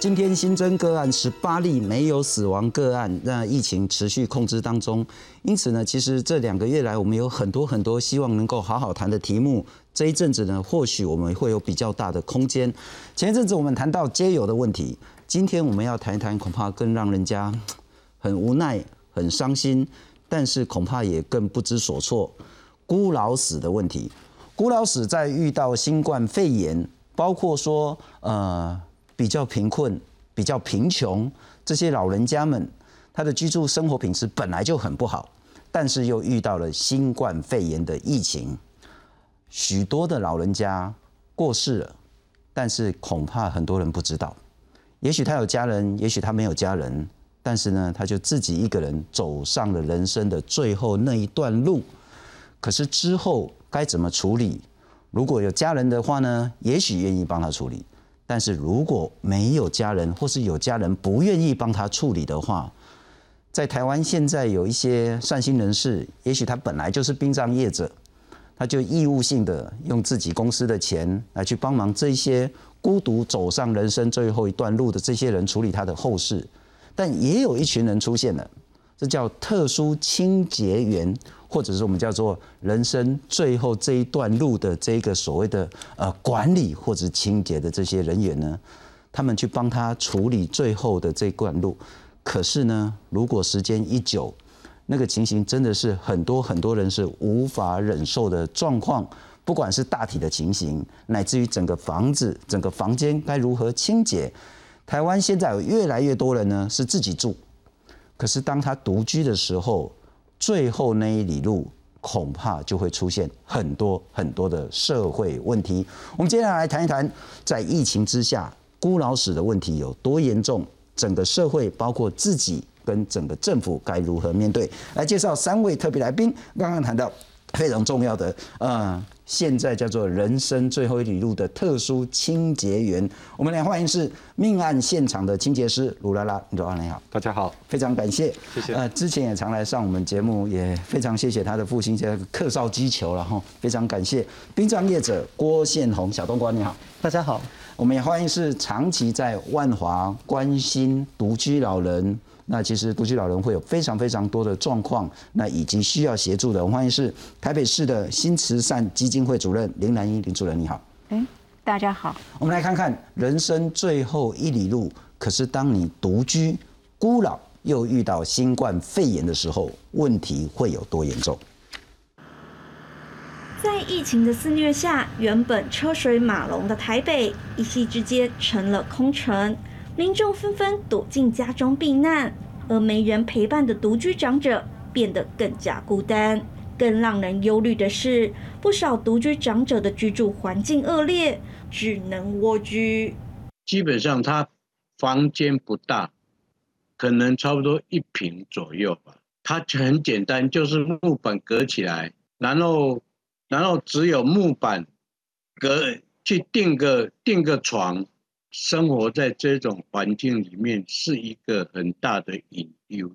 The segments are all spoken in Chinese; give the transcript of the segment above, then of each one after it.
今天新增个案十八例，没有死亡个案，那疫情持续控制当中。因此呢，其实这两个月来，我们有很多很多希望能够好好谈的题目。这一阵子呢，或许我们会有比较大的空间。前一阵子我们谈到皆有的问题，今天我们要谈一谈，恐怕更让人家很无奈、很伤心，但是恐怕也更不知所措。孤老死的问题，孤老死在遇到新冠肺炎，包括说呃。比较贫困、比较贫穷，这些老人家们，他的居住生活品质本来就很不好，但是又遇到了新冠肺炎的疫情，许多的老人家过世了，但是恐怕很多人不知道，也许他有家人，也许他没有家人，但是呢，他就自己一个人走上了人生的最后那一段路，可是之后该怎么处理？如果有家人的话呢，也许愿意帮他处理。但是如果没有家人，或是有家人不愿意帮他处理的话，在台湾现在有一些善心人士，也许他本来就是殡葬业者，他就义务性的用自己公司的钱来去帮忙这些孤独走上人生最后一段路的这些人处理他的后事，但也有一群人出现了，这叫特殊清洁员。或者是我们叫做人生最后这一段路的这个所谓的呃管理或者清洁的这些人员呢，他们去帮他处理最后的这一段路。可是呢，如果时间一久，那个情形真的是很多很多人是无法忍受的状况。不管是大体的情形，乃至于整个房子、整个房间该如何清洁。台湾现在有越来越多人呢是自己住，可是当他独居的时候。最后那一里路，恐怕就会出现很多很多的社会问题。我们接下来谈一谈，在疫情之下，孤老死的问题有多严重？整个社会，包括自己跟整个政府，该如何面对？来介绍三位特别来宾。刚刚谈到非常重要的，呃。现在叫做人生最后一里路的特殊清洁员，我们来欢迎是命案现场的清洁师卢拉拉，鲁拉拉你好，大家好，非常感谢，谢谢。呃，之前也常来上我们节目，也非常谢谢他的父亲叫客少击球了哈，非常感谢。殡葬业者郭宪宏小东官你好，大家好，我们也欢迎是长期在万华关心独居老人。那其实独居老人会有非常非常多的状况，那以及需要协助的。我们欢迎是台北市的新慈善基金会主任林兰英林主任，你好。哎，大家好。我们来看看人生最后一里路，可是当你独居、孤老，又遇到新冠肺炎的时候，问题会有多严重？在疫情的肆虐下，原本车水马龙的台北，一夕之间成了空城。民众纷纷躲进家中避难，而没人陪伴的独居长者变得更加孤单。更让人忧虑的是，不少独居长者的居住环境恶劣，只能蜗居。基本上，他房间不大，可能差不多一平左右吧。它很简单，就是木板隔起来，然后，然后只有木板隔去订个订个床。生活在这种环境里面是一个很大的隐忧。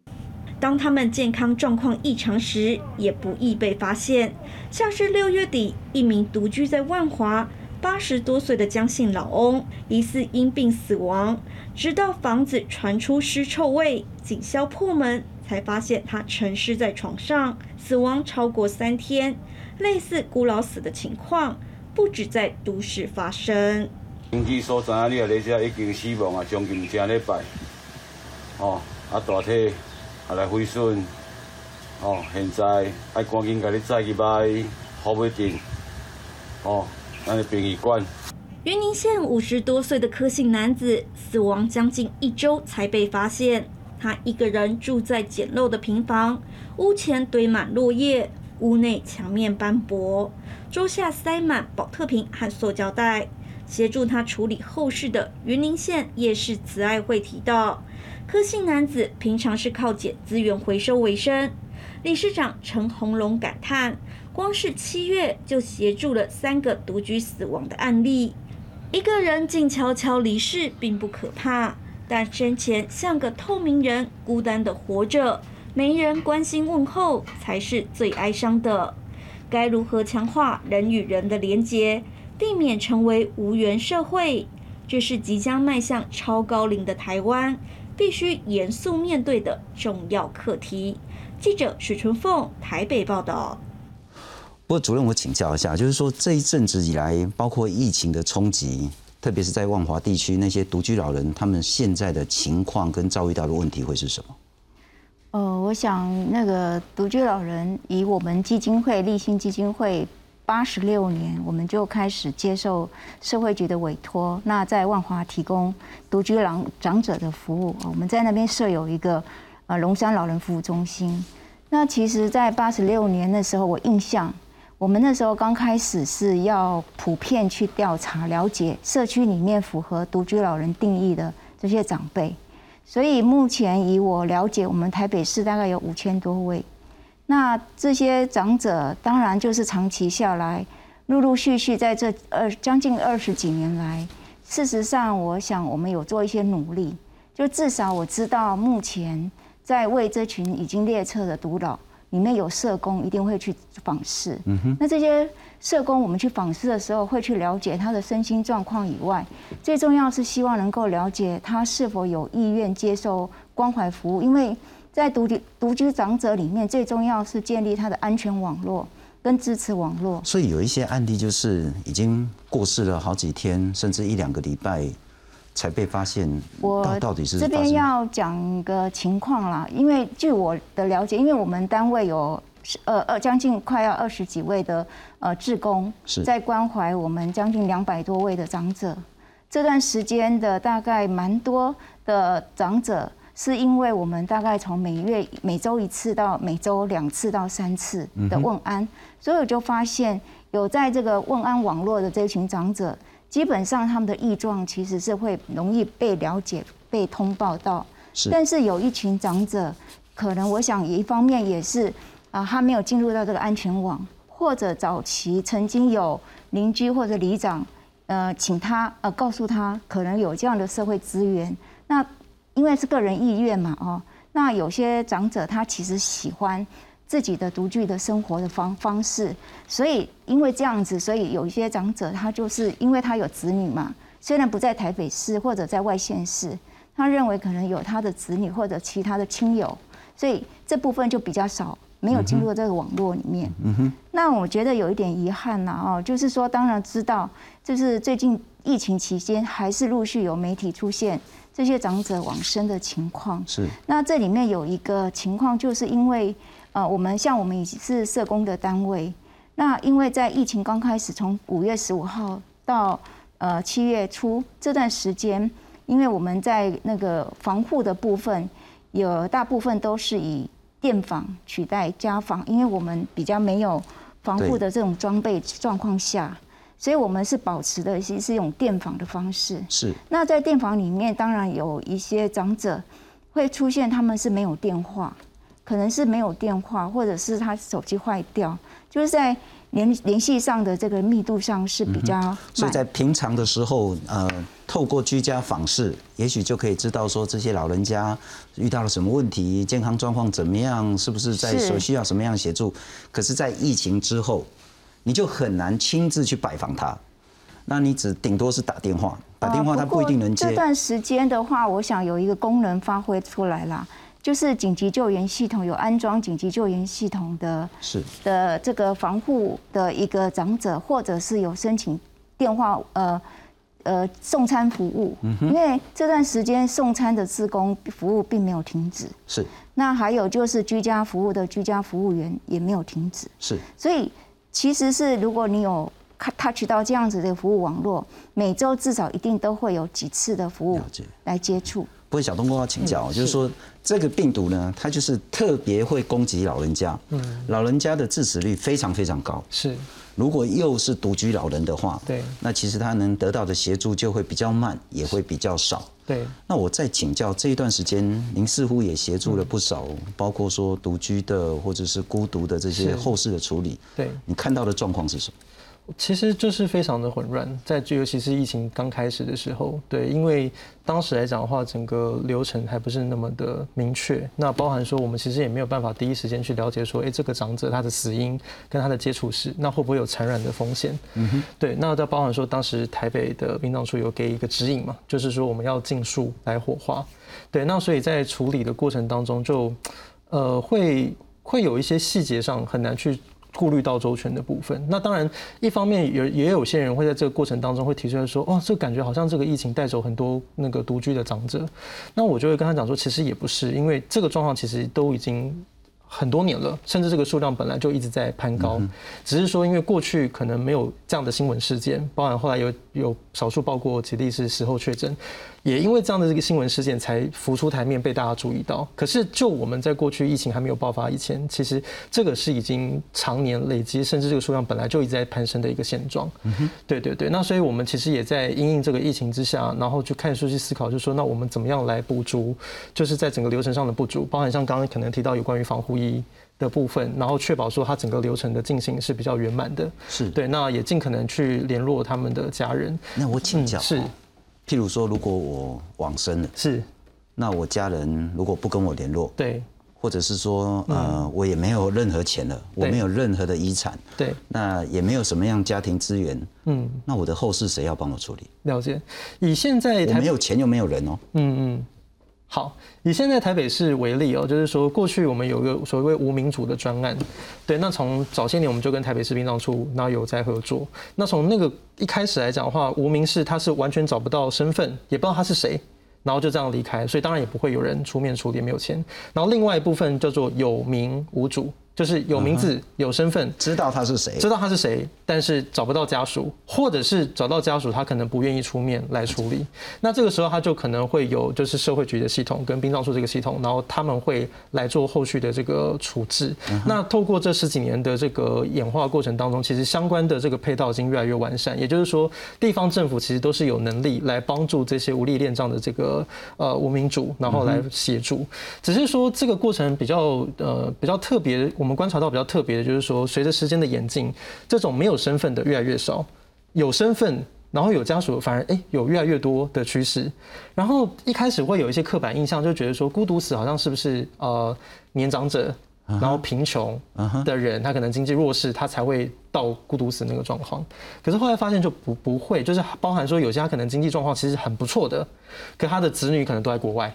当他们健康状况异常时，也不易被发现。像是六月底，一名独居在万华八十多岁的江姓老翁，疑似因病死亡。直到房子传出尸臭味，警消破门，才发现他沉尸在床上，死亡超过三天。类似孤老死的情况，不止在都市发生。经济所在，你啊，你遮已经死亡啊，将近正礼拜，哦，啊大体啊来毁损，哦，现在爱赶紧甲你载去买好尾定，哦，咱的殡仪馆。云林县五十多岁的柯姓男子死亡将近一周才被发现，他一个人住在简陋的平房，屋前堆满落叶，屋内墙面斑驳，桌下塞满保特瓶和塑胶袋。协助他处理后事的云林县夜市慈爱会提到，柯姓男子平常是靠捡资源回收为生。理事长陈红龙感叹，光是七月就协助了三个独居死亡的案例。一个人静悄悄离世并不可怕，但生前像个透明人，孤单的活着，没人关心问候，才是最哀伤的。该如何强化人与人的连结？避免成为无缘社会，这是即将迈向超高龄的台湾必须严肃面对的重要课题。记者许春凤台北报道。不过，主任，我请教一下，就是说这一阵子以来，包括疫情的冲击，特别是在万华地区那些独居老人，他们现在的情况跟遭遇到的问题会是什么？呃，我想那个独居老人，以我们基金会立新基金会八十六年，我们就开始接受社会局的委托，那在万华提供独居老长者的服务。我们在那边设有一个呃龙山老人服务中心。那其实，在八十六年的时候，我印象，我们那时候刚开始是要普遍去调查了解社区里面符合独居老人定义的这些长辈。所以目前以我了解，我们台北市大概有五千多位。那这些长者当然就是长期下来，陆陆续续在这二将近二十几年来，事实上我想我们有做一些努力，就至少我知道目前在为这群已经列册的独老里面有社工一定会去访视。嗯哼。那这些。社工，我们去访视的时候，会去了解他的身心状况以外，最重要是希望能够了解他是否有意愿接受关怀服务。因为在独居独居长者里面，最重要是建立他的安全网络跟支持网络。所以有一些案例就是已经过世了好几天，甚至一两个礼拜才被发现。我到底是这边要讲个情况啦，因为据我的了解，因为我们单位有。呃呃，将近快要二十几位的呃志工，在关怀我们将近两百多位的长者。这段时间的大概蛮多的长者，是因为我们大概从每月每周一次到每周两次到三次的问安，所以我就发现有在这个问安网络的这群长者，基本上他们的异状其实是会容易被了解、被通报到。但是有一群长者，可能我想一方面也是。啊，他没有进入到这个安全网，或者早期曾经有邻居或者里长，呃，请他呃告诉他可能有这样的社会资源。那因为是个人意愿嘛，哦，那有些长者他其实喜欢自己的独居的生活的方方式，所以因为这样子，所以有一些长者他就是因为他有子女嘛，虽然不在台北市或者在外县市，他认为可能有他的子女或者其他的亲友，所以这部分就比较少。没有进入这个网络里面，嗯那我觉得有一点遗憾呐，哦，就是说，当然知道，就是最近疫情期间，还是陆续有媒体出现这些长者往生的情况。是。那这里面有一个情况，就是因为，呃，我们像我们已经是社工的单位，那因为在疫情刚开始，从五月十五号到呃七月初这段时间，因为我们在那个防护的部分，有大部分都是以电访取代家访，因为我们比较没有防护的这种装备状况下，所以我们是保持的是是用电访的方式。是。那在电访里面，当然有一些长者会出现，他们是没有电话，可能是没有电话，或者是他手机坏掉，就是在。联联系上的这个密度上是比较，所以在平常的时候，呃，透过居家访视，也许就可以知道说这些老人家遇到了什么问题，健康状况怎么样，是不是在所需要什么样的协助。可是，在疫情之后，你就很难亲自去拜访他，那你只顶多是打电话，打电话他不一定能接。这段时间的话，我想有一个功能发挥出来了。就是紧急救援系统有安装紧急救援系统的，是的这个防护的一个长者，或者是有申请电话呃呃送餐服务，因为这段时间送餐的自工服务并没有停止，是。那还有就是居家服务的居家服务员也没有停止，是。所以其实是如果你有 touch 到这样子的服务网络，每周至少一定都会有几次的服务来接触。不过小东哥要请教，就是说这个病毒呢，它就是特别会攻击老人家。嗯，老人家的致死率非常非常高。是，如果又是独居老人的话，对，那其实他能得到的协助就会比较慢，也会比较少。对。那我再请教，这一段时间您似乎也协助了不少，包括说独居的或者是孤独的这些后事的处理。对。你看到的状况是什么？其实就是非常的混乱，在尤其是疫情刚开始的时候，对，因为当时来讲的话，整个流程还不是那么的明确。那包含说，我们其实也没有办法第一时间去了解说，哎，这个长者他的死因跟他的接触史，那会不会有传染的风险？嗯哼，对。那再包含说，当时台北的殡葬处有给一个指引嘛，就是说我们要尽速来火化。对，那所以在处理的过程当中，就呃会会有一些细节上很难去。顾虑到周全的部分，那当然，一方面也也有些人会在这个过程当中会提出来说，哦，这感觉好像这个疫情带走很多那个独居的长者，那我就会跟他讲说，其实也不是，因为这个状况其实都已经很多年了，甚至这个数量本来就一直在攀高，只是说因为过去可能没有这样的新闻事件，包含后来有有少数报过几例是时候确诊。也因为这样的这个新闻事件才浮出台面，被大家注意到。可是，就我们在过去疫情还没有爆发以前，其实这个是已经常年累积，甚至这个数量本来就一直在攀升的一个现状。对对对，那所以我们其实也在因应这个疫情之下，然后去看书去思考，就是说，那我们怎么样来补足，就是在整个流程上的不足，包含像刚刚可能提到有关于防护衣的部分，然后确保说它整个流程的进行是比较圆满的。是对，那也尽可能去联络他们的家人。那我请教是。譬如说，如果我往生了，是，那我家人如果不跟我联络，对，或者是说，呃，我也没有任何钱了，我没有任何的遗产，对，那也没有什么样家庭资源，嗯，那我的后事谁要帮我处理？了解，以现在我没有钱又没有人哦，嗯嗯。好，以现在台北市为例哦，就是说过去我们有一个所谓无名主的专案，对，那从早些年我们就跟台北市殡葬处那有在合作。那从那个一开始来讲的话，无名氏他是完全找不到身份，也不知道他是谁，然后就这样离开，所以当然也不会有人出面处理，没有钱。然后另外一部分叫做有名无主。就是有名字、有身份，知道他是谁，知道他是谁，但是找不到家属，或者是找到家属，他可能不愿意出面来处理。那这个时候他就可能会有就是社会局的系统跟殡葬处这个系统，然后他们会来做后续的这个处置。那透过这十几年的这个演化过程当中，其实相关的这个配套已经越来越完善。也就是说，地方政府其实都是有能力来帮助这些无力恋障的这个呃无名主，然后来协助。只是说这个过程比较呃比较特别。我们观察到比较特别的就是说，随着时间的演进，这种没有身份的越来越少，有身份然后有家属反而哎有越来越多的趋势。然后一开始会有一些刻板印象，就觉得说孤独死好像是不是呃年长者，然后贫穷的人，他可能经济弱势，他才会到孤独死那个状况。可是后来发现就不不会，就是包含说有些他可能经济状况其实很不错的，可他的子女可能都在国外。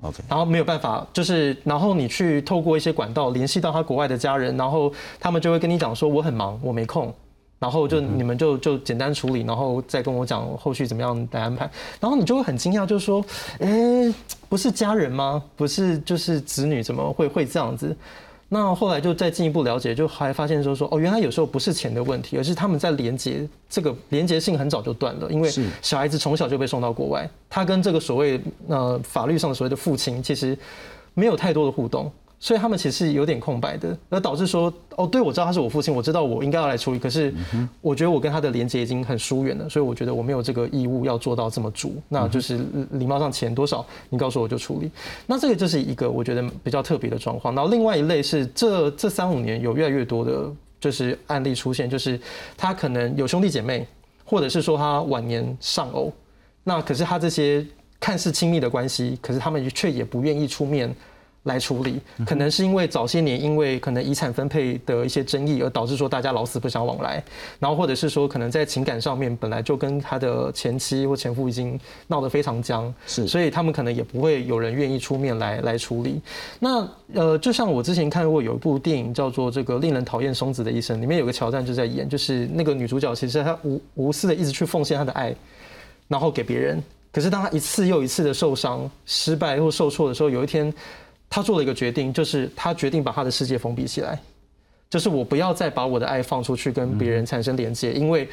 OK，然后没有办法，就是然后你去透过一些管道联系到他国外的家人，然后他们就会跟你讲说我很忙，我没空，然后就你们就就简单处理，然后再跟我讲后续怎么样来安排，然后你就会很惊讶，就是说，诶，不是家人吗？不是就是子女怎么会会这样子？那后来就再进一步了解，就还发现说说哦，原来有时候不是钱的问题，而是他们在连接这个连接性很早就断了，因为小孩子从小就被送到国外，他跟这个所谓呃法律上的所谓的父亲其实没有太多的互动。所以他们其实有点空白的，而导致说，哦，对我知道他是我父亲，我知道我应该要来处理，可是我觉得我跟他的连接已经很疏远了，所以我觉得我没有这个义务要做到这么足，那就是礼貌上钱多少，你告诉我就处理。那这个就是一个我觉得比较特别的状况。然后另外一类是这这三五年有越来越多的，就是案例出现，就是他可能有兄弟姐妹，或者是说他晚年丧偶，那可是他这些看似亲密的关系，可是他们却也不愿意出面。来处理，可能是因为早些年因为可能遗产分配的一些争议，而导致说大家老死不相往来，然后或者是说可能在情感上面本来就跟他的前妻或前夫已经闹得非常僵，是，所以他们可能也不会有人愿意出面来来处理。那呃，就像我之前看过有一部电影叫做《这个令人讨厌松子的一生》，里面有个桥段就在演，就是那个女主角其实她无无私的一直去奉献她的爱，然后给别人，可是当她一次又一次的受伤、失败或受挫的时候，有一天。他做了一个决定，就是他决定把他的世界封闭起来，就是我不要再把我的爱放出去跟别人产生连接，因为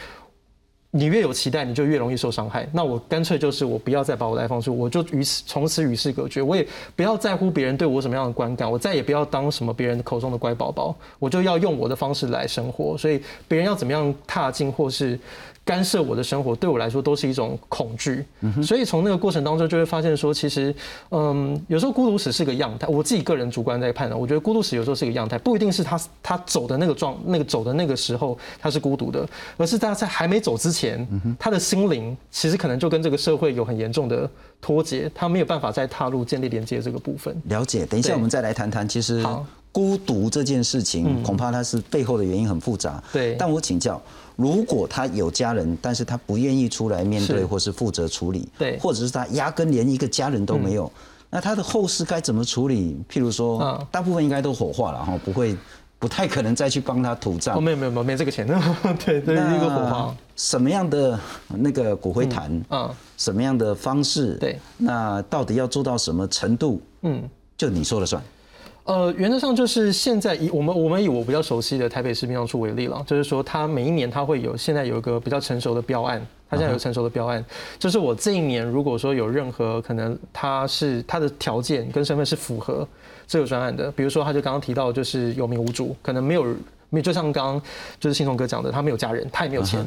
你越有期待，你就越容易受伤害。那我干脆就是我不要再把我的爱放出，我就与此从此与世隔绝，我也不要在乎别人对我什么样的观感，我再也不要当什么别人口中的乖宝宝，我就要用我的方式来生活。所以别人要怎么样踏进或是。干涉我的生活，对我来说都是一种恐惧。所以从那个过程当中就会发现说，其实，嗯，有时候孤独死是个样态。我自己个人主观在判断，我觉得孤独死有时候是个样态，不一定是他他走的那个状那个走的那个时候他是孤独的，而是他在还没走之前，他的心灵其实可能就跟这个社会有很严重的脱节，他没有办法再踏入建立连接这个部分。了解，等一下我们再来谈谈，其实孤独这件事情，恐怕它是背后的原因很复杂。对，但我请教。如果他有家人，但是他不愿意出来面对，或是负责处理，对，或者是他压根连一个家人都没有，那他的后事该怎么处理？譬如说，大部分应该都火化了哈，不会，不太可能再去帮他土葬。哦，没有没有没有没这个钱，对 对，一个火化。什么样的那个骨灰坛？啊，什么样的方式？对，那到底要做到什么程度？嗯，就你说了算。呃，原则上就是现在以我们我们以我比较熟悉的台北市殡葬处为例了，就是说它每一年它会有现在有一个比较成熟的标案，它现在有成熟的标案，就是我这一年如果说有任何可能，它是它的条件跟身份是符合这个专案的，比如说他就刚刚提到就是有名无主，可能没有没有，就像刚就是信聪哥讲的，他没有家人，他也没有钱。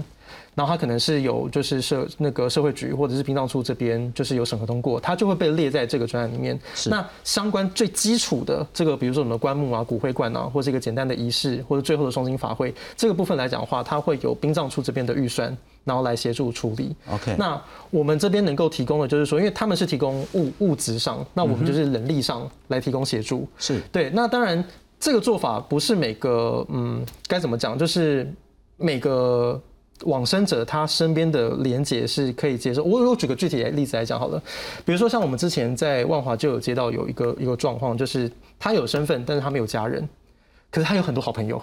然后他可能是有就是社那个社会局或者是殡葬处这边就是有审核通过，他就会被列在这个专案里面。那相关最基础的这个，比如说什么棺木啊、骨灰罐啊，或是一个简单的仪式，或者最后的双金法会这个部分来讲的话，它会有殡葬处这边的预算，然后来协助处理。OK。那我们这边能够提供的，就是说，因为他们是提供物物质上，那我们就是人力上来提供协助。是对。那当然，这个做法不是每个嗯该怎么讲，就是每个。往生者他身边的连结是可以接受。我我举个具体的例子来讲好了，比如说像我们之前在万华就有接到有一个一个状况，就是他有身份，但是他没有家人，可是他有很多好朋友。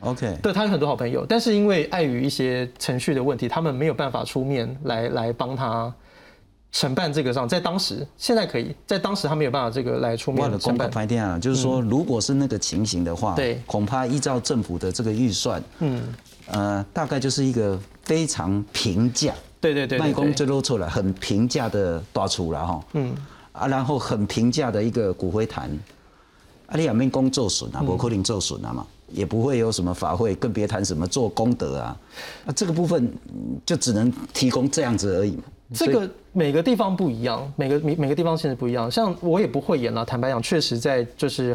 OK，对他有很多好朋友，但是因为碍于一些程序的问题，他们没有办法出面来来帮他承办这个账。在当时，现在可以在当时他没有办法这个来出面承办。拍电啊，就是说，如果是那个情形的话，对，恐怕依照政府的这个预算，嗯。呃，大概就是一个非常平价，对对对，卖工最露出来很平价的大厨了哈，嗯，啊，然后很平价的一个骨灰坛，啊，你两面工做损啊，不可能做损啊嘛，也不会有什么法会，更别谈什么做功德啊，啊，这个部分就只能提供这样子而已嘛。这个每个地方不一样，每个每每个地方现实不一样，像我也不会演了，坦白讲，确实在就是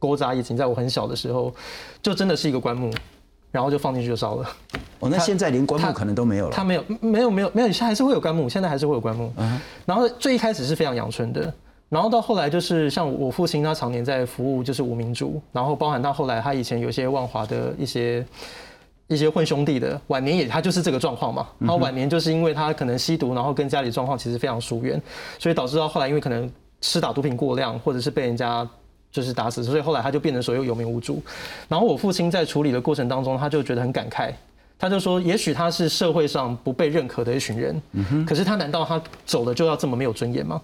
勾扎疫情，在我很小的时候，就真的是一个棺木。然后就放进去就烧了。哦，那现在连棺木可能都没有了。他没有，没有，没有，没有，还是会有棺木，现在还是会有棺木。嗯。然后最一开始是非常阳春的，然后到后来就是像我父亲，他常年在服务就是无名主，然后包含到后来他以前有些万华的一些一些混兄弟的晚年也他就是这个状况嘛。然后晚年就是因为他可能吸毒，然后跟家里状况其实非常疏远，所以导致到后来因为可能吃打毒品过量，或者是被人家。就是打死，所以后来他就变成所有有名无主。然后我父亲在处理的过程当中，他就觉得很感慨，他就说：也许他是社会上不被认可的一群人，可是他难道他走了就要这么没有尊严吗？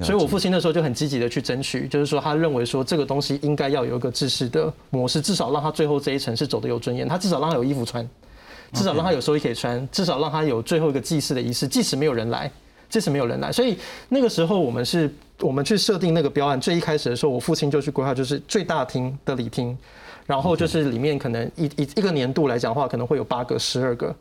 所以我父亲那时候就很积极的去争取，就是说他认为说这个东西应该要有一个制式的模式，至少让他最后这一层是走的有尊严，他至少让他有衣服穿，至少让他有寿衣可以穿，至少让他有最后一个祭祀的仪式，即使没有人来。即使没有人来，所以那个时候我们是，我们去设定那个标案。最一开始的时候，我父亲就去规划，就是最大厅的礼厅，然后就是里面可能一一一个年度来讲的话，可能会有八个、十二个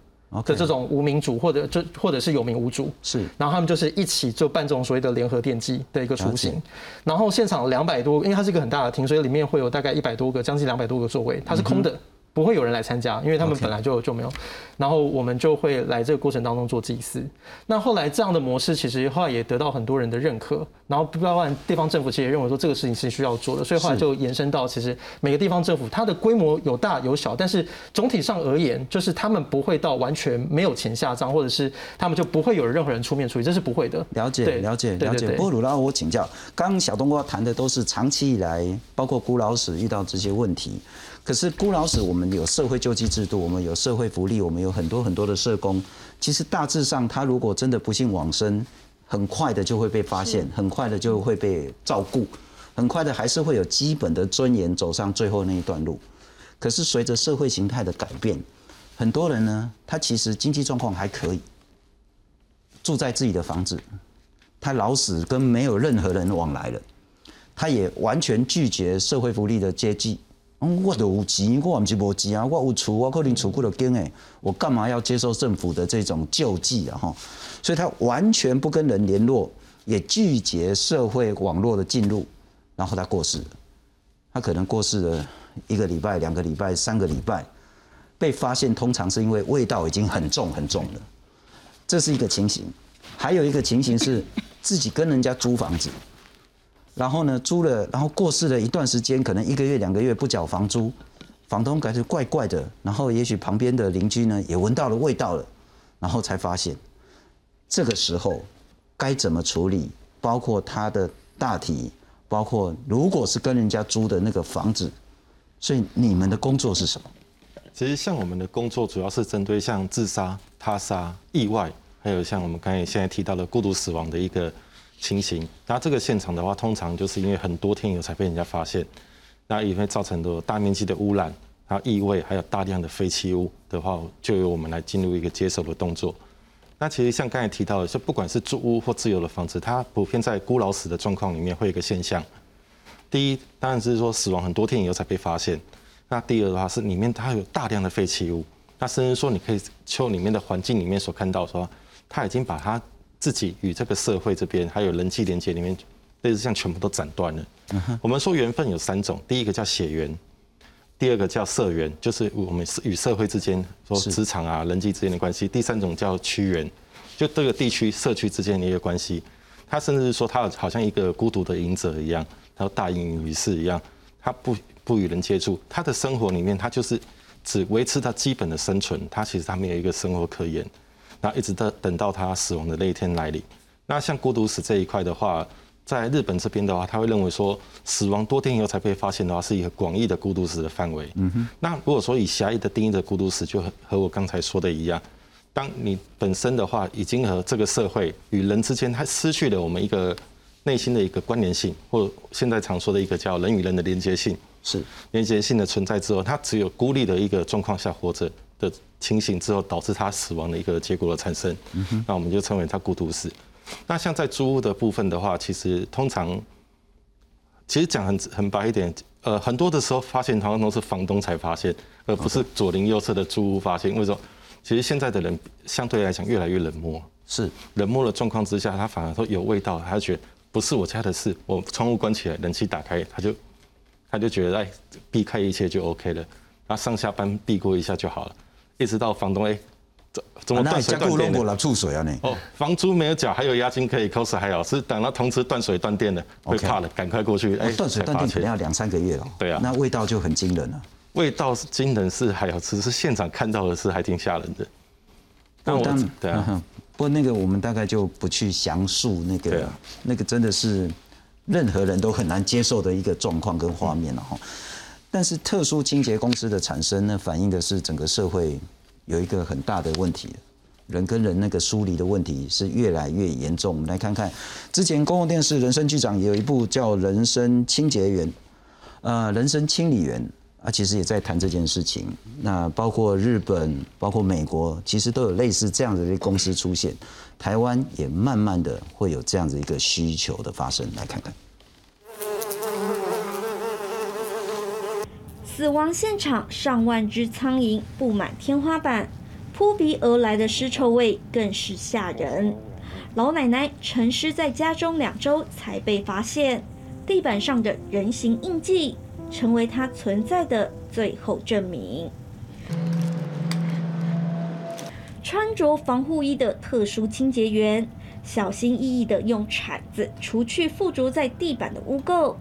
的这种无名主，或者就或者是有名无主，是。然后他们就是一起就办这种所谓的联合电机的一个雏形。然后现场两百多，因为它是一个很大的厅，所以里面会有大概一百多个，将近两百多个座位，它是空的。不会有人来参加，因为他们本来就就没有。然后我们就会来这个过程当中做祭祀。那后来这样的模式其实后来也得到很多人的认可。然后包括地方政府其实也认为说这个事情是需要做的，所以后来就延伸到其实每个地方政府它的规模有大有小，但是总体上而言，就是他们不会到完全没有钱下葬，或者是他们就不会有任何人出面处理，这是不会的。了解，了解，了解。不过鲁拉，我请教，刚刚小冬瓜谈的都是长期以来，包括古老史遇到这些问题。可是孤老死，我们有社会救济制度，我们有社会福利，我们有很多很多的社工。其实大致上，他如果真的不幸往生，很快的就会被发现，很快的就会被照顾，很快的还是会有基本的尊严走上最后那一段路。可是随着社会形态的改变，很多人呢，他其实经济状况还可以，住在自己的房子，他老死跟没有任何人往来了，他也完全拒绝社会福利的接济。我都有钱，我唔是无钱啊，我有厝，我可能厝骨都经诶，我干嘛要接受政府的这种救济啊？哈，所以他完全不跟人联络，也拒绝社会网络的进入，然后他过世了。他可能过世了一个礼拜、两个礼拜、三个礼拜，被发现通常是因为味道已经很重很重了，这是一个情形。还有一个情形是自己跟人家租房子。然后呢，租了，然后过世了一段时间，可能一个月、两个月不缴房租，房东感觉怪怪的。然后也许旁边的邻居呢也闻到了味道了，然后才发现，这个时候该怎么处理？包括他的大体，包括如果是跟人家租的那个房子，所以你们的工作是什么？其实像我们的工作主要是针对像自杀、他杀、意外，还有像我们刚才现在提到的孤独死亡的一个。情形，那这个现场的话，通常就是因为很多天以后才被人家发现，那也会造成的大面积的污染，还有异味，还有大量的废弃物的话，就由我们来进入一个接手的动作。那其实像刚才提到的，就不管是住屋或自有的房子，它普遍在孤老死的状况里面会有一个现象。第一，当然是说死亡很多天以后才被发现。那第二的话是里面它有大量的废弃物，那甚至说你可以从里面的环境里面所看到说，它已经把它。自己与这个社会这边还有人际连接里面，类似像全部都斩断了。我们说缘分有三种，第一个叫血缘，第二个叫社缘，就是我们与社会之间说职场啊人际之间的关系。第三种叫区缘，就这个地区社区之间的一个关系。他甚至是说他好像一个孤独的隐者一样，然后大隐于世一样，他不不与人接触，他的生活里面他就是只维持他基本的生存，他其实他没有一个生活可言。那一直到等到他死亡的那一天来临。那像孤独死这一块的话，在日本这边的话，他会认为说，死亡多天以后才被发现的话，是一个广义的孤独死的范围。嗯哼。那如果说以狭义的定义的孤独死，就和和我刚才说的一样，当你本身的话已经和这个社会与人之间，它失去了我们一个内心的一个关联性，或现在常说的一个叫人与人的连接性，是连接性的存在之后，它只有孤立的一个状况下活着。的情形之后导致他死亡的一个结果的产生，那我们就称为他孤独死。那像在租屋的部分的话，其实通常，其实讲很很白一点，呃，很多的时候发现通常都是房东才发现，而不是左邻右舍的租屋发现。为什么？其实现在的人相对来讲越来越冷漠，是冷漠的状况之下，他反而说有味道，他觉得不是我家的事，我窗户关起来，冷气打开，他就他就觉得哎，避开一切就 OK 了，那上下班避过一下就好了。一直到房东哎，怎怎么断水断电了？出水啊你？哦，房租没有缴，还有押金可以扣是，还好是等到同时断水断电了，会怕了，赶快过去。哎，断水断电可能要两三个月了。对啊，那味道就很惊人了。味道是惊人是还好，只是现场看到的是还挺吓人的。但我对啊，不过那个我们大概就不去详述那个，那个真的是任何人都很难接受的一个状况跟画面了哈。但是特殊清洁公司的产生呢，反映的是整个社会有一个很大的问题，人跟人那个疏离的问题是越来越严重。我们来看看，之前公共电视《人生剧场》有一部叫《人生清洁员》，呃，人生清理员啊，其实也在谈这件事情。那包括日本、包括美国，其实都有类似这样子的公司出现。台湾也慢慢的会有这样子一个需求的发生，来看看。死亡现场，上万只苍蝇布满天花板，扑鼻而来的尸臭味更是吓人。老奶奶沉尸在家中两周才被发现，地板上的人形印记成为她存在的最后证明。穿着防护衣的特殊清洁员，小心翼翼地用铲子除去附着在地板的污垢。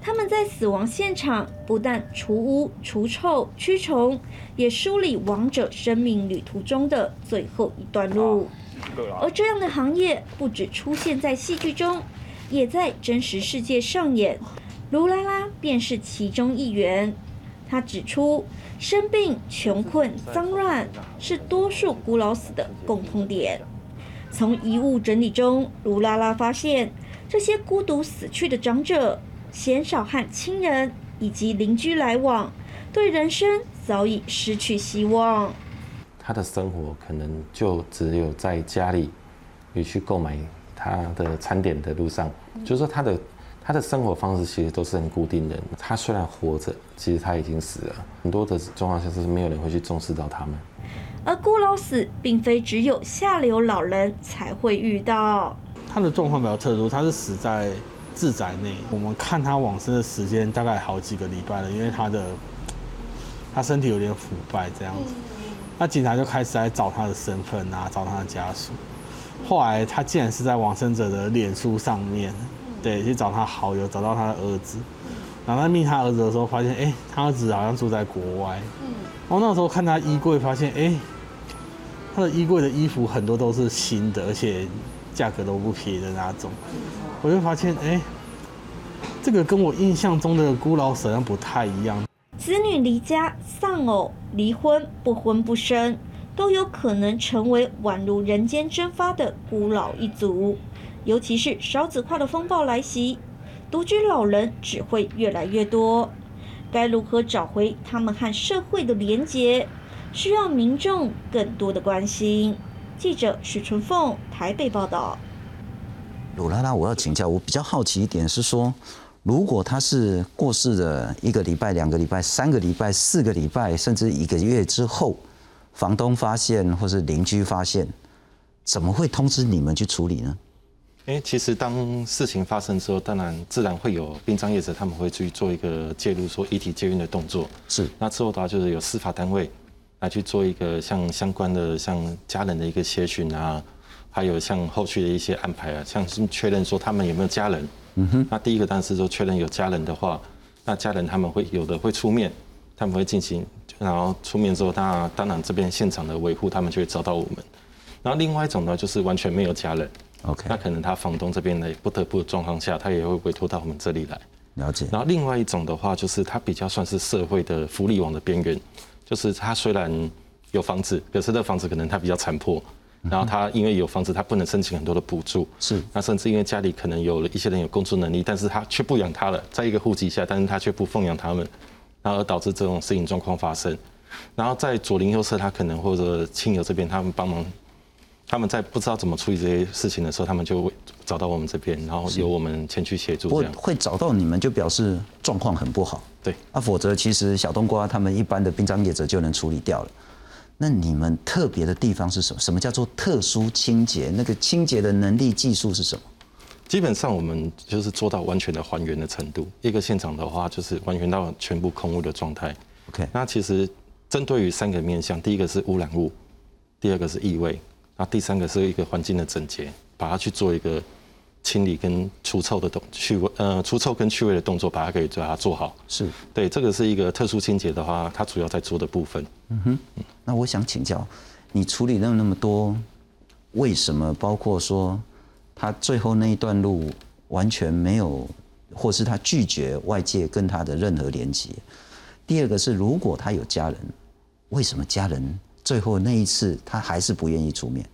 他们在死亡现场不但除污、除臭、驱虫，也梳理亡者生命旅途中的最后一段路。而这样的行业不止出现在戏剧中，也在真实世界上演。卢拉拉便是其中一员。他指出，生病、穷困、脏乱是多数孤老死的共通点。从遗物整理中，卢拉拉发现这些孤独死去的长者。鲜少和亲人以及邻居来往，对人生早已失去希望。他的生活可能就只有在家里，与去购买他的餐点的路上，就是说他的他的生活方式其实都是很固定的。他虽然活着，其实他已经死了。很多的状况下是没有人会去重视到他们。而孤老死并非只有下流老人才会遇到。他的状况比较特殊，他是死在自宅内。我们看他往生的时间大概好几个礼拜了，因为他的他身体有点腐败这样子。那警察就开始来找他的身份啊，找他的家属。后来他竟然是在往生者的脸书上面，对，去找他好友，找到他的儿子。然后他命他儿子的时候，发现哎，他儿子好像住在国外。嗯。然后那时候看他衣柜，发现哎，他的衣柜的衣服很多都是新的，而且价格都不便宜的那种。我就发现哎，这个跟我印象中的孤老好像不太一样。子女离家、丧偶、离婚、不婚不生，都有可能成为宛如人间蒸发的孤老一族。尤其是少子化的风暴来袭，独居老人只会越来越多。该如何找回他们和社会的连结，需要民众更多的关心。记者许春凤台北报道。鲁拉拉，我要请教，我比较好奇一点是说。如果他是过世的一个礼拜、两个礼拜、三个礼拜、四个礼拜，甚至一个月之后，房东发现或是邻居发现，怎么会通知你们去处理呢？哎，其实当事情发生之后，当然自然会有殡葬业者他们会去做一个介入，说遗体接运的动作。是。那之后的话，就是有司法单位来去做一个像相关的像家人的一个协询啊，还有像后续的一些安排啊，像是确认说他们有没有家人。嗯哼，那第一个当然是说确认有家人的话，那家人他们会有的会出面，他们会进行，然后出面之后，那当然这边现场的维护他们就会找到我们。然后另外一种呢，就是完全没有家人，OK，那可能他房东这边呢不得不的状况下，他也会委托到我们这里来了解。然后另外一种的话，就是他比较算是社会的福利网的边缘，就是他虽然有房子，可是这房子可能他比较残破。然后他因为有房子，他不能申请很多的补助。是。那甚至因为家里可能有了一些人有工作能力，但是他却不养他了，在一个户籍下，但是他却不奉养他们，然后而导致这种事情状况发生。然后在左邻右舍，他可能或者亲友这边，他们帮忙，他们在不知道怎么处理这些事情的时候，他们就会找到我们这边，然后由我们前去协助。这样会找到你们，就表示状况很不好。对。啊，否则其实小冬瓜他们一般的殡葬业者就能处理掉了。那你们特别的地方是什么？什么叫做特殊清洁？那个清洁的能力技术是什么？基本上我们就是做到完全的还原的程度。一个现场的话，就是还原到全部空屋的状态。OK。那其实针对于三个面向，第一个是污染物，第二个是异味，那第三个是一个环境的整洁，把它去做一个。清理跟除臭的动去味，呃，除臭跟去味的动作，把它可以把它做好。是对，这个是一个特殊清洁的话，它主要在做的部分。嗯哼，那我想请教，你处理了那么多，为什么？包括说他最后那一段路完全没有，或是他拒绝外界跟他的任何连接。第二个是，如果他有家人，为什么家人最后那一次他还是不愿意出面？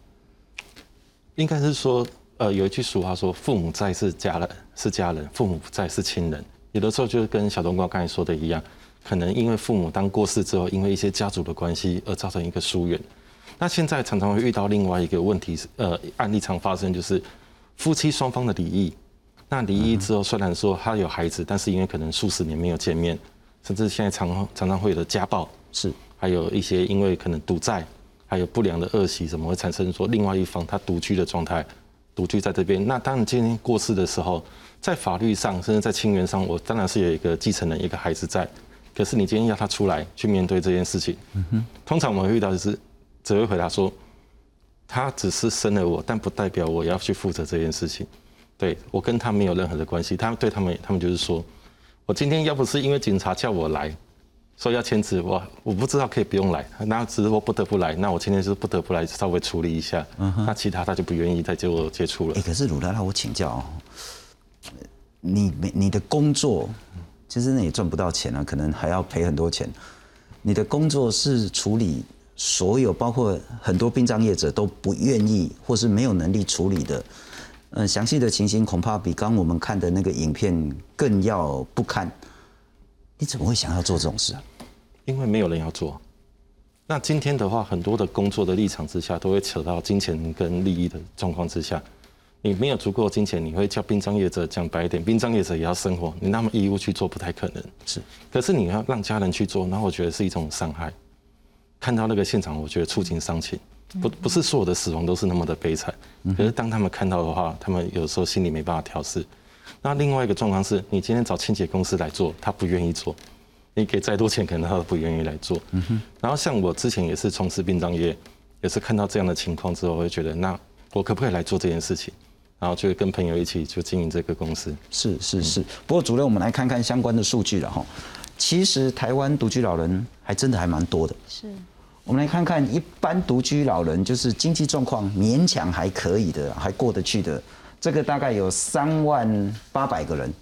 应该是说。呃，有一句俗话说：“父母在是家人，是家人；父母不在是亲人。”有的时候就是跟小冬瓜刚才说的一样，可能因为父母当过世之后，因为一些家族的关系而造成一个疏远。那现在常常会遇到另外一个问题是，呃，案例常发生就是夫妻双方的离异。那离异之后，虽然说他有孩子，但是因为可能数十年没有见面，甚至现在常常常会有的家暴，是还有一些因为可能赌债，还有不良的恶习，怎么会产生说另外一方他独居的状态？独居在这边，那当然今天过世的时候，在法律上甚至在亲缘上，我当然是有一个继承人，一个孩子在。可是你今天要他出来去面对这件事情，嗯通常我们会遇到的是，只会回答说，他只是生了我，但不代表我要去负责这件事情。对我跟他没有任何的关系，他对他们，他们就是说，我今天要不是因为警察叫我来。说要签字，我我不知道可以不用来，那只是我不得不来，那我今天就是不得不来稍微处理一下，那其他他就不愿意再接我接触了。哎，可是鲁拉拉，我请教哦，你你的工作其实那也赚不到钱啊，可能还要赔很多钱。你的工作是处理所有包括很多殡葬业者都不愿意或是没有能力处理的，嗯，详细的情形恐怕比刚我们看的那个影片更要不堪。你怎么会想要做这种事啊？因为没有人要做。那今天的话，很多的工作的立场之下，都会扯到金钱跟利益的状况之下。你没有足够金钱，你会叫殡葬业者讲白一点，殡葬业者也要生活，你那么义务去做不太可能。是，可是你要让家人去做，那我觉得是一种伤害。看到那个现场，我觉得触景伤情。不不是所有的死亡都是那么的悲惨，可是当他们看到的话，他们有时候心里没办法调试。那另外一个状况是，你今天找清洁公司来做，他不愿意做，你给再多钱，可能他都不愿意来做。嗯哼然后像我之前也是从事殡葬业，也是看到这样的情况之后，我会觉得那我可不可以来做这件事情？然后就跟朋友一起就经营这个公司。是是是。不过主任，我们来看看相关的数据了哈。其实台湾独居老人还真的还蛮多的。是。我们来看看一般独居老人，就是经济状况勉强还可以的，还过得去的，这个大概有三万八百个人。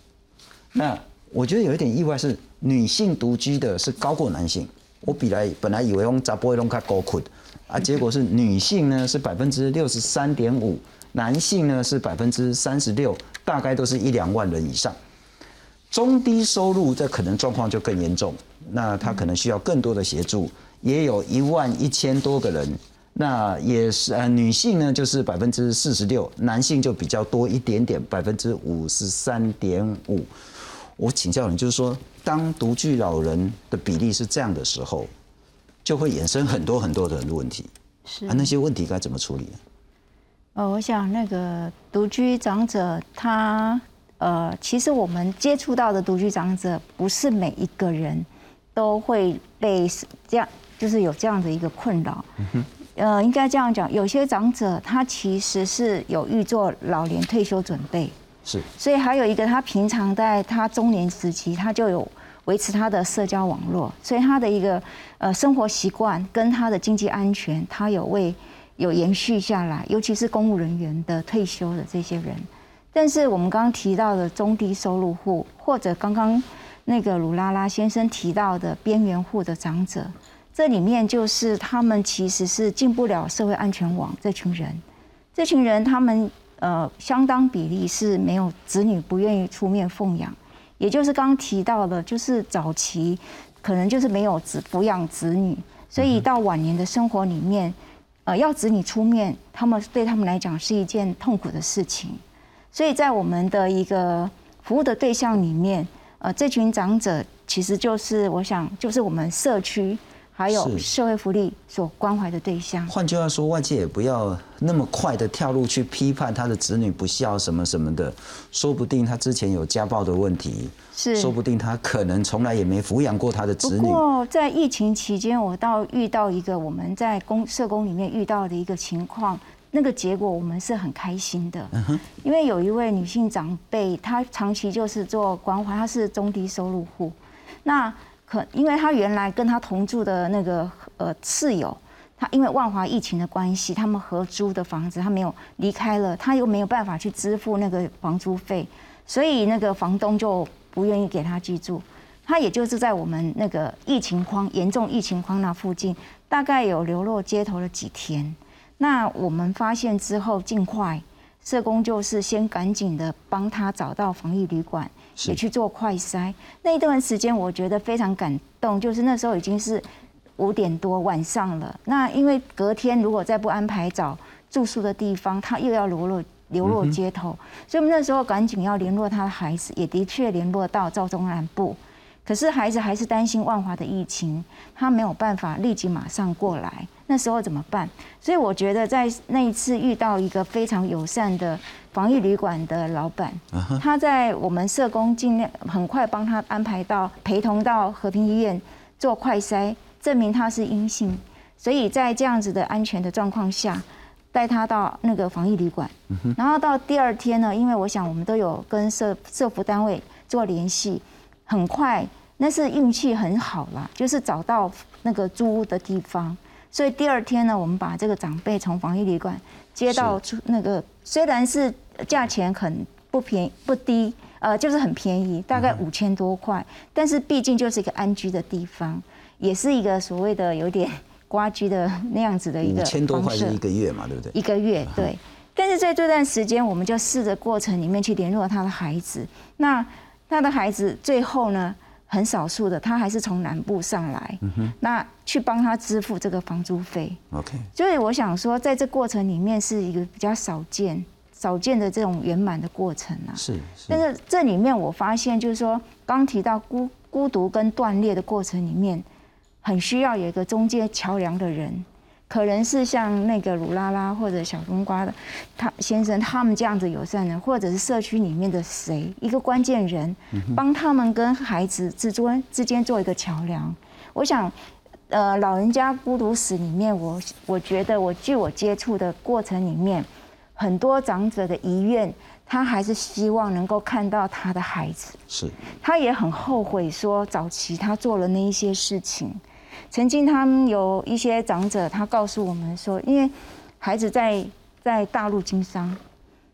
那我觉得有一点意外是，女性独居的是高过男性。我比来本来以为用杂波龙卡高困，啊，结果是女性呢是百分之六十三点五，男性呢是百分之三十六，大概都是一两万人以上。中低收入这可能状况就更严重，那他可能需要更多的协助。也有一万一千多个人，那也是呃，女性呢就是百分之四十六，男性就比较多一点点，百分之五十三点五。我请教你，就是说，当独居老人的比例是这样的时候，就会衍生很多很多的问题。是啊，那些问题该怎么处理呢？呃，我想那个独居长者，他呃，其实我们接触到的独居长者，不是每一个人都会被这样。就是有这样的一个困扰，呃，应该这样讲，有些长者他其实是有预做老年退休准备，是，所以还有一个他平常在他中年时期，他就有维持他的社交网络，所以他的一个呃生活习惯跟他的经济安全，他有为有延续下来，尤其是公务人员的退休的这些人，但是我们刚刚提到的中低收入户，或者刚刚那个鲁拉拉先生提到的边缘户的长者。这里面就是他们其实是进不了社会安全网这群人，这群人他们呃相当比例是没有子女不愿意出面奉养，也就是刚提到的，就是早期可能就是没有子抚养子女，所以到晚年的生活里面，呃要子女出面，他们对他们来讲是一件痛苦的事情，所以在我们的一个服务的对象里面，呃这群长者其实就是我想就是我们社区。还有社会福利所关怀的对象。换句话说，外界也不要那么快的跳入去批判他的子女不孝什么什么的，说不定他之前有家暴的问题，是，说不定他可能从来也没抚养过他的子女。不过在疫情期间，我倒遇到一个我们在公社工里面遇到的一个情况，那个结果我们是很开心的，因为有一位女性长辈，她长期就是做关怀，她是中低收入户，那。可，因为他原来跟他同住的那个呃室友，他因为万华疫情的关系，他们合租的房子他没有离开了，他又没有办法去支付那个房租费，所以那个房东就不愿意给他居住。他也就是在我们那个疫情框严重疫情框那附近，大概有流落街头了几天。那我们发现之后，尽快社工就是先赶紧的帮他找到防疫旅馆。也去做快筛，那一段时间我觉得非常感动，就是那时候已经是五点多晚上了。那因为隔天如果再不安排找住宿的地方，他又要流落流落街头，所以我们那时候赶紧要联络他的孩子，也的确联络到赵中南部。可是孩子还是担心万华的疫情，他没有办法立即马上过来。那时候怎么办？所以我觉得在那一次遇到一个非常友善的防疫旅馆的老板，他在我们社工尽量很快帮他安排到陪同到和平医院做快筛，证明他是阴性。所以在这样子的安全的状况下，带他到那个防疫旅馆。然后到第二天呢，因为我想我们都有跟社社服单位做联系。很快，那是运气很好啦，就是找到那个租屋的地方。所以第二天呢，我们把这个长辈从防疫旅馆接到出那个，虽然是价钱很不便宜不低，呃，就是很便宜，大概五千多块，但是毕竟就是一个安居的地方，也是一个所谓的有点瓜居的那样子的一个。五千多块是一个月嘛，对不对？一个月对，但是在这段时间，我们就试着过程里面去联络他的孩子，那。他的孩子最后呢，很少数的，他还是从南部上来，那去帮他支付这个房租费。OK，所以我想说，在这过程里面是一个比较少见，少见的这种圆满的过程啊。是。但是这里面我发现，就是说刚提到孤孤独跟断裂的过程里面，很需要有一个中间桥梁的人。可能是像那个鲁拉拉或者小冬瓜的他先生他们这样子友善人，或者是社区里面的谁一个关键人，帮他们跟孩子之间之间做一个桥梁。我想，呃，老人家孤独死里面，我我觉得我据我接触的过程里面，很多长者的遗愿，他还是希望能够看到他的孩子，是，他也很后悔说早期他做了那一些事情。曾经他们有一些长者，他告诉我们说，因为孩子在在大陆经商，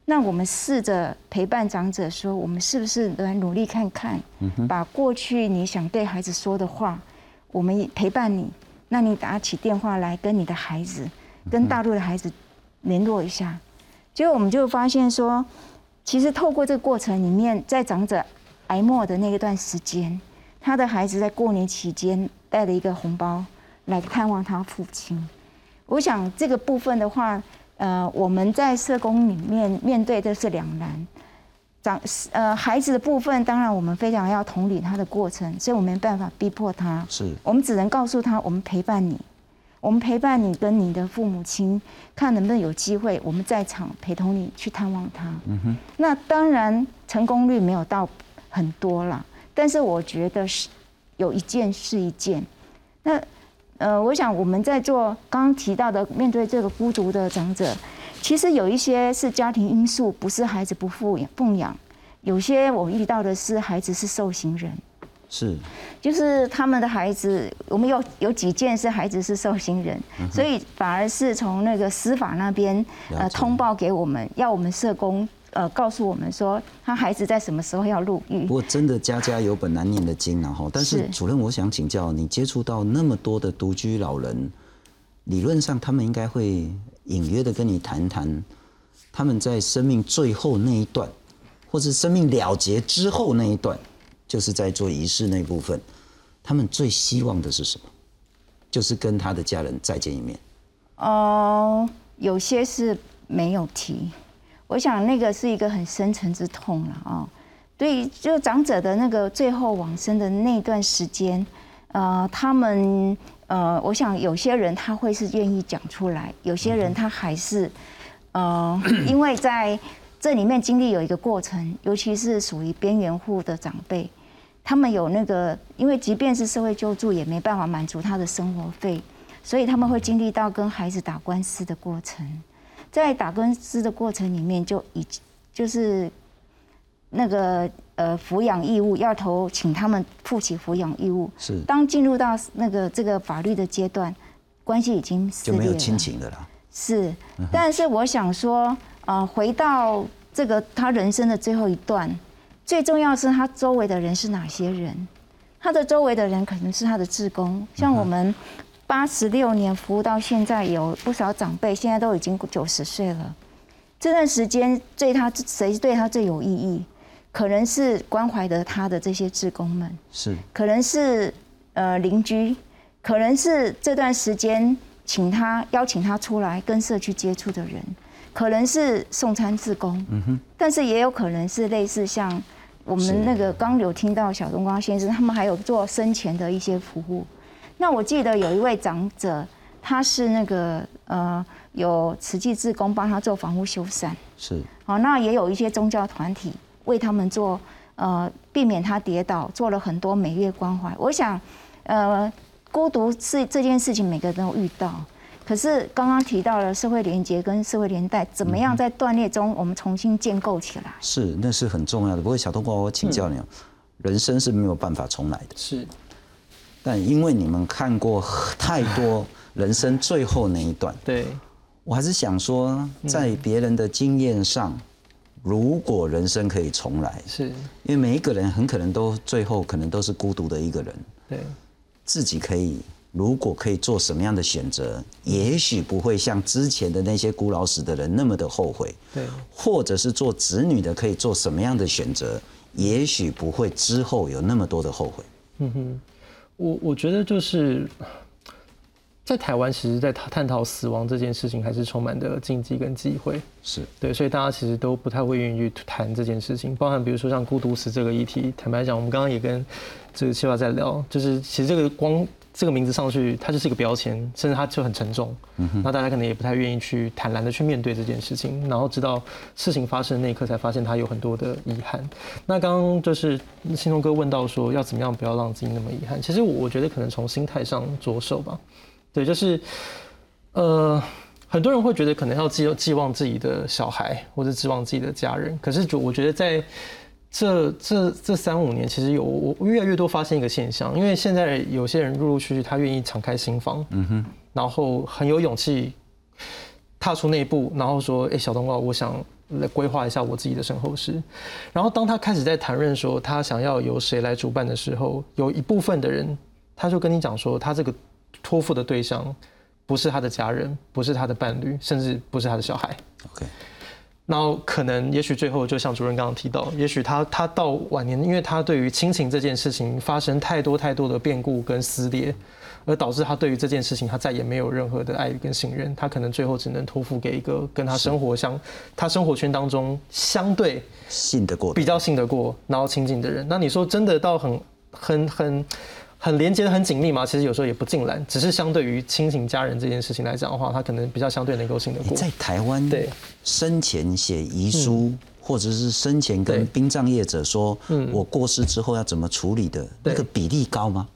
那我们试着陪伴长者说，我们是不是来努力看看，把过去你想对孩子说的话，我们陪伴你，那你打起电话来跟你的孩子，跟大陆的孩子联络一下，结果我们就发现说，其实透过这个过程里面，在长者挨末的那一段时间，他的孩子在过年期间。带了一个红包来探望他父亲，我想这个部分的话，呃，我们在社工里面面对的是两难。长呃孩子的部分，当然我们非常要同理他的过程，所以我没办法逼迫他，是我们只能告诉他，我们陪伴你，我们陪伴你跟你的父母亲，看能不能有机会，我们在场陪同你去探望他。嗯哼，那当然成功率没有到很多了，但是我觉得是。有一件是一件，那呃，我想我们在做刚刚提到的，面对这个孤独的长者，其实有一些是家庭因素，不是孩子不富养奉养，有些我遇到的是孩子是受刑人，是，就是他们的孩子，我们有有几件是孩子是受刑人，所以反而是从那个司法那边呃通报给我们，要我们社工。呃，告诉我们说他孩子在什么时候要入狱。不过真的家家有本难念的经，然后，但是主任，我想请教你，接触到那么多的独居老人，理论上他们应该会隐约的跟你谈谈，他们在生命最后那一段，或是生命了结之后那一段，就是在做仪式那部分，他们最希望的是什么？就是跟他的家人再见一面。哦，有些是没有提。我想那个是一个很深沉之痛了啊，对于，就长者的那个最后往生的那段时间，呃，他们呃，我想有些人他会是愿意讲出来，有些人他还是呃，因为在这里面经历有一个过程，尤其是属于边缘户的长辈，他们有那个，因为即便是社会救助也没办法满足他的生活费，所以他们会经历到跟孩子打官司的过程。在打官司的过程里面，就已就是那个呃抚养义务要投，请他们负起抚养义务。是。当进入到那个这个法律的阶段，关系已经就没有亲情的了。是。但是我想说，呃，回到这个他人生的最后一段，最重要是他周围的人是哪些人？他的周围的人可能是他的职工，像我们。八十六年服务到现在，有不少长辈现在都已经九十岁了。这段时间对他谁对他最有意义？可能是关怀的他的这些职工们，是；可能是呃邻居，可能是这段时间请他邀请他出来跟社区接触的人，可能是送餐职工。嗯哼。但是也有可能是类似像我们那个刚有听到小东光先生，他们还有做生前的一些服务。那我记得有一位长者，他是那个呃有慈济志工帮他做房屋修缮，是。好，那也有一些宗教团体为他们做呃避免他跌倒，做了很多每月关怀。我想，呃，孤独是这件事情每个人都遇到，可是刚刚提到了社会连接跟社会连带，怎么样在断裂中我们重新建构起来？是，那是很重要的。不过小东哥，我请教你，人生是没有办法重来的。是。但因为你们看过太多人生最后那一段，对。我还是想说，在别人的经验上，如果人生可以重来，是。因为每一个人很可能都最后可能都是孤独的一个人，对，自己可以如果可以做什么样的选择，也许不会像之前的那些孤老死的人那么的后悔，对，或者是做子女的可以做什么样的选择，也许不会之后有那么多的后悔，嗯哼。我我觉得就是在台湾，其实，在探讨死亡这件事情，还是充满的禁忌跟忌讳。是对，所以大家其实都不太会愿意去谈这件事情。包含比如说像孤独死这个议题，坦白讲，我们刚刚也跟这个七娃在聊，就是其实这个光这个名字上去，它就是一个标签，甚至它就很沉重。嗯哼。那大家可能也不太愿意去坦然的去面对这件事情，然后直到事情发生的那一刻，才发现它有很多的遗憾。那刚刚就是新东哥问到说，要怎么样不要让自己那么遗憾？其实我觉得可能从心态上着手吧。对，就是，呃，很多人会觉得可能要寄寄望自己的小孩，或者寄望自己的家人。可是，就我觉得在这这这三五年，其实有我越来越多发现一个现象，因为现在有些人陆陆续续他愿意敞开心房，嗯哼，然后很有勇气踏出那一步，然后说：“哎，小冬瓜，我想来规划一下我自己的身后事。”然后当他开始在谈论说他想要由谁来主办的时候，有一部分的人他就跟你讲说，他这个。托付的对象不是他的家人，不是他的伴侣，甚至不是他的小孩。OK，然后可能也许最后就像主任刚刚提到，也许他他到晚年，因为他对于亲情这件事情发生太多太多的变故跟撕裂，而导致他对于这件事情他再也没有任何的爱与跟信任，他可能最后只能托付给一个跟他生活相他生活圈当中相对信得过、比较信得过然后亲近的人。那你说真的到很很很。很连接的很紧密嘛，其实有时候也不尽然，只是相对于亲情家人这件事情来讲的话，他可能比较相对能够信得过。在台湾，对生前写遗书，或者是生前跟殡葬业者说，我过世之后要怎么处理的？那个比例高吗？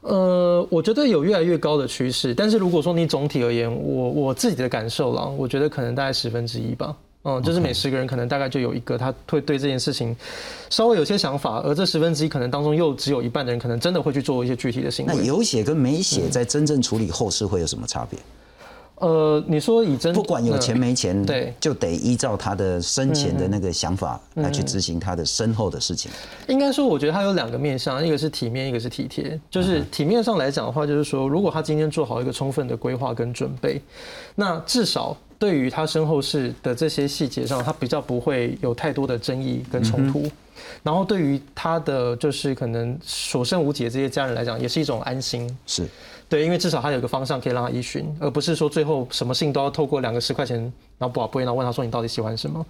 呃，我觉得有越来越高的趋势，但是如果说你总体而言，我我自己的感受啦，我觉得可能大概十分之一吧。嗯，就是每十个人可能大概就有一个他会对这件事情稍微有些想法，而这十分之一可能当中又只有一半的人可能真的会去做一些具体的行为。那有写跟没写在真正处理后事会有什么差别？呃，你说以真不管有钱没钱，对，就得依照他的生前的那个想法来去执行他的身后的事情。应该说，我觉得他有两个面向，一个是体面，一个是体贴。就是体面上来讲的话，就是说，如果他今天做好一个充分的规划跟准备，那至少。对于他身后事的这些细节上，他比较不会有太多的争议跟冲突。然后对于他的就是可能所剩无几的这些家人来讲，也是一种安心。是。对，因为至少他有个方向可以让他依循，而不是说最后什么事情都要透过两个十块钱，然后不好不然后问他说你到底喜欢什么？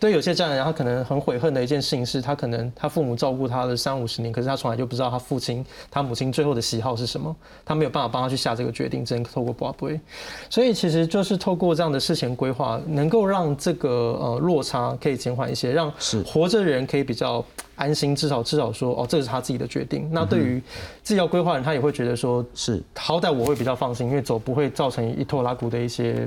对，有些家人他可能很悔恨的一件事情是他可能他父母照顾他的三五十年，可是他从来就不知道他父亲他母亲最后的喜好是什么，他没有办法帮他去下这个决定，只能透过不不会。所以其实就是透过这样的事前规划，能够让这个呃落差可以减缓一些，让活着的人可以比较。安心，至少至少说，哦，这是他自己的决定。那对于自己要规划人，他也会觉得说，是好歹我会比较放心，因为走不会造成一拖拉骨的一些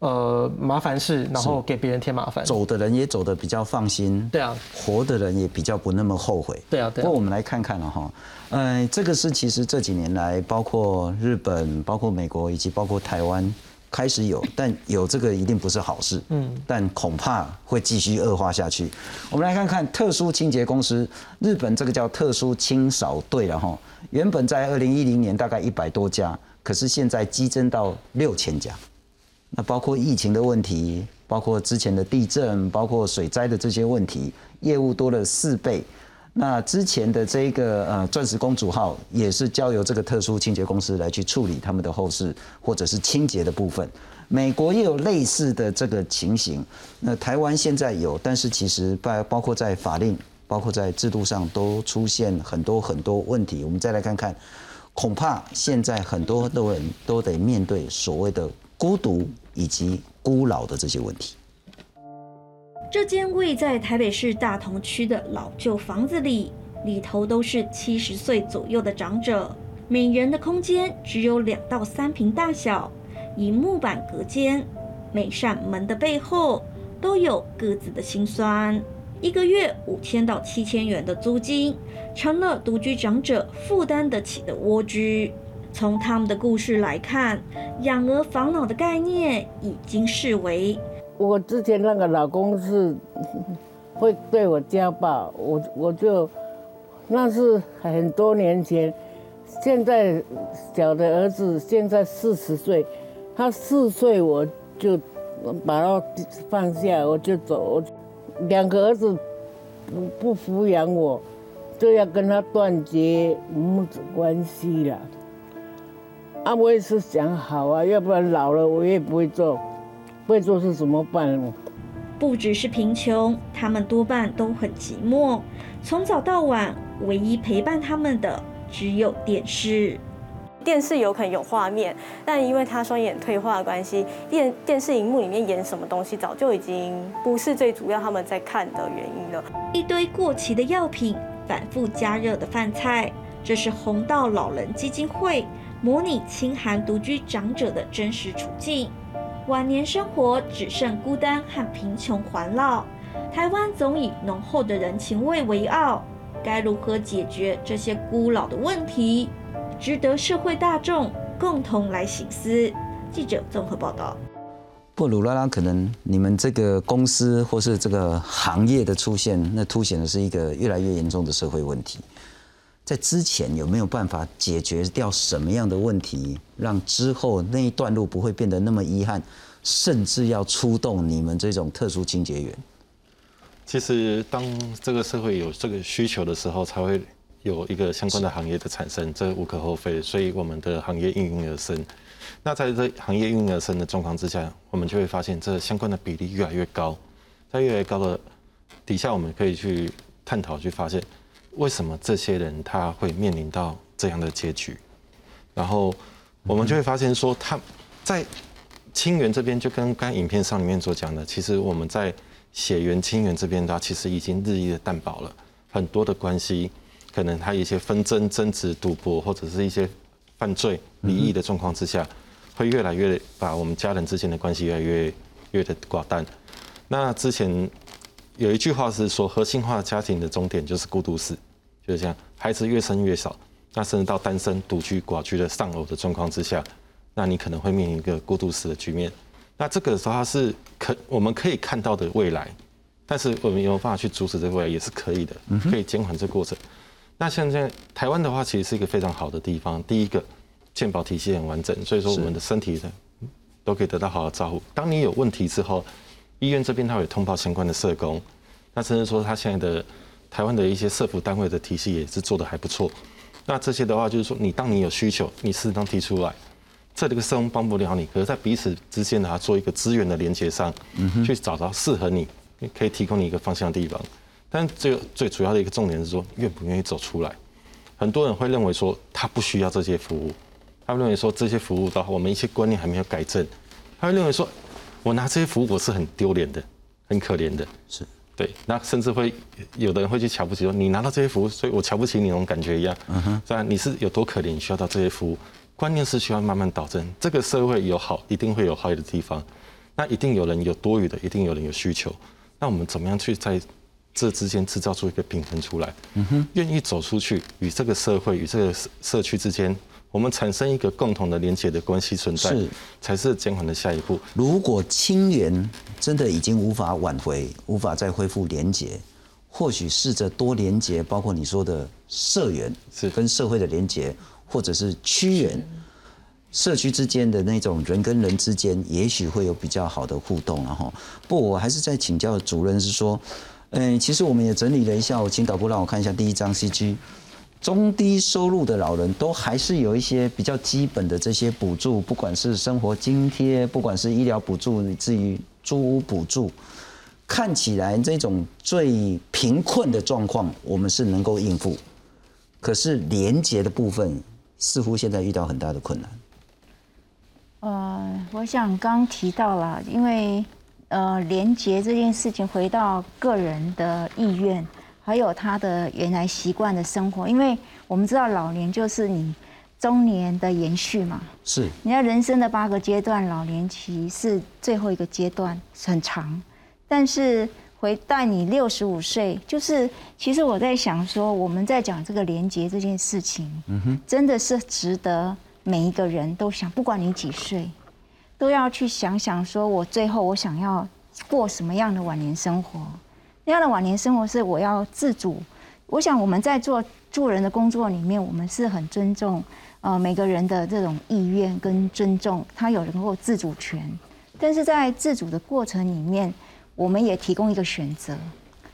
呃麻烦事，然后给别人添麻烦。走的人也走得比较放心，对啊，活的人也比较不那么后悔。对啊，对不过我们来看看了哈，嗯，这个是其实这几年来，包括日本、包括美国以及包括台湾。开始有，但有这个一定不是好事，嗯，但恐怕会继续恶化下去。我们来看看特殊清洁公司，日本这个叫特殊清扫队了哈。原本在二零一零年大概一百多家，可是现在激增到六千家。那包括疫情的问题，包括之前的地震，包括水灾的这些问题，业务多了四倍。那之前的这个呃钻石公主号也是交由这个特殊清洁公司来去处理他们的后事或者是清洁的部分。美国也有类似的这个情形。那台湾现在有，但是其实包包括在法令、包括在制度上都出现很多很多问题。我们再来看看，恐怕现在很多的人都得面对所谓的孤独以及孤老的这些问题。这间位在台北市大同区的老旧房子里，里头都是七十岁左右的长者，每人的空间只有两到三平大小，以木板隔间，每扇门的背后都有各自的辛酸。一个月五千到七千元的租金，成了独居长者负担得起的蜗居。从他们的故事来看，养儿防老的概念已经视为。我之前那个老公是会对我家暴，我我就那是很多年前。现在小的儿子现在四十岁，他四岁我就把他放下，我就走。两个儿子不不抚养我，就要跟他断绝母子关系了。啊，我也是想好啊，要不然老了我也不会做，不会做是怎么办？不只是贫穷，他们多半都很寂寞。从早到晚，唯一陪伴他们的只有电视。电视有可能有画面，但因为他双眼退化的关系，电电视荧幕里面演什么东西，早就已经不是最主要他们在看的原因了。一堆过期的药品，反复加热的饭菜，这是红道老人基金会模拟清寒独居长者的真实处境。晚年生活只剩孤单和贫穷环绕，台湾总以浓厚的人情味为傲，该如何解决这些孤老的问题？值得社会大众共同来醒思。记者综合报道。不，鲁拉拉，可能你们这个公司或是这个行业的出现，那凸显的是一个越来越严重的社会问题。在之前有没有办法解决掉什么样的问题，让之后那一段路不会变得那么遗憾，甚至要出动你们这种特殊清洁员？其实，当这个社会有这个需求的时候，才会。有一个相关的行业的产生，这无可厚非，所以我们的行业应运而生。那在这行业应运而生的状况之下，我们就会发现这相关的比例越来越高。在越来越高的底下，我们可以去探讨，去发现为什么这些人他会面临到这样的结局。然后我们就会发现说，他在清源这边就跟刚影片上里面所讲的，其实我们在血缘清源这边，它其实已经日益的淡薄了，很多的关系。可能他一些纷争、争执、赌博，或者是一些犯罪、离异的状况之下，会越来越把我们家人之间的关系越来越越的寡淡。那之前有一句话是说，核心化家庭的终点就是孤独死，就是这样，孩子越生越少，那甚至到单身、独居、寡居的丧偶的状况之下，那你可能会面临一个孤独死的局面。那这个时候它是可我们可以看到的未来，但是我们有办法去阻止这个未来也是可以的，可以减缓这个过程。那现在台湾的话，其实是一个非常好的地方。第一个，健保体系很完整，所以说我们的身体的都可以得到好的照顾。当你有问题之后，医院这边它会通报相关的社工。那甚至说他现在的台湾的一些社服单位的体系也是做的还不错。那这些的话，就是说你当你有需求，你适当提出来，这个社工帮不了你，可是在彼此之间的做一个资源的连接上，去找到适合你，可以提供你一个方向的地方。但最最主要的一个重点是说，愿不愿意走出来？很多人会认为说，他不需要这些服务，他认为说这些服务的话，我们一些观念还没有改正，他会认为说，我拿这些服务我是很丢脸的，很可怜的，是对。那甚至会有的人会去瞧不起说，你拿到这些服务，所以我瞧不起你那种感觉一样。嗯哼，虽然你是有多可怜，你需要到这些服务，观念是需要慢慢导正。这个社会有好，一定会有坏的地方，那一定有人有多余的，一定有人有需求。那我们怎么样去在？这之间制造出一个平衡出来，嗯哼，愿意走出去，与这个社会、与这个社区之间，我们产生一个共同的连结的关系存在，是才是减缓的下一步。如果清源真的已经无法挽回，无法再恢复连结，或许试着多连结，包括你说的社员是跟社会的连结，或者是区员、社区之间的那种人跟人之间，也许会有比较好的互动。然后，不，我还是在请教主任是说。嗯，其实我们也整理了一下，我请导播让我看一下第一张 CG，中低收入的老人都还是有一些比较基本的这些补助，不管是生活津贴，不管是医疗补助，以至于租屋补助，看起来这种最贫困的状况，我们是能够应付，可是廉洁的部分似乎现在遇到很大的困难。呃，我想刚提到了，因为。呃，连接这件事情，回到个人的意愿，还有他的原来习惯的生活，因为我们知道老年就是你中年的延续嘛。是。你要人生的八个阶段，老年期是最后一个阶段，很长。但是回到你六十五岁，就是其实我在想说，我们在讲这个连接这件事情，嗯哼，真的是值得每一个人都想，不管你几岁。都要去想想，说我最后我想要过什么样的晚年生活？那样的晚年生活是我要自主。我想我们在做做人的工作里面，我们是很尊重呃每个人的这种意愿跟尊重，他有能够自主权。但是在自主的过程里面，我们也提供一个选择。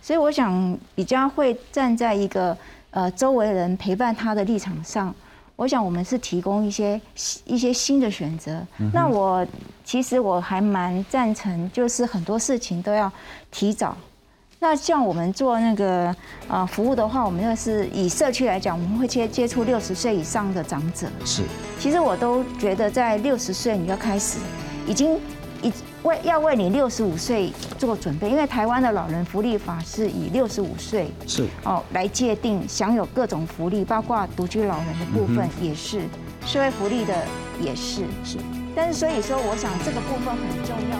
所以我想比较会站在一个呃周围人陪伴他的立场上，我想我们是提供一些一些新的选择。那我其实我还蛮赞成，就是很多事情都要提早。那像我们做那个啊服务的话，我们就是以社区来讲，我们会接接触六十岁以上的长者。是，其实我都觉得在六十岁你要开始，已经已为要为你六十五岁做准备，因为台湾的老人福利法是以六十五岁是哦来界定享有各种福利，包括独居老人的部分也是，社会福利的也是是。但是所以说，我想这个部分很重要。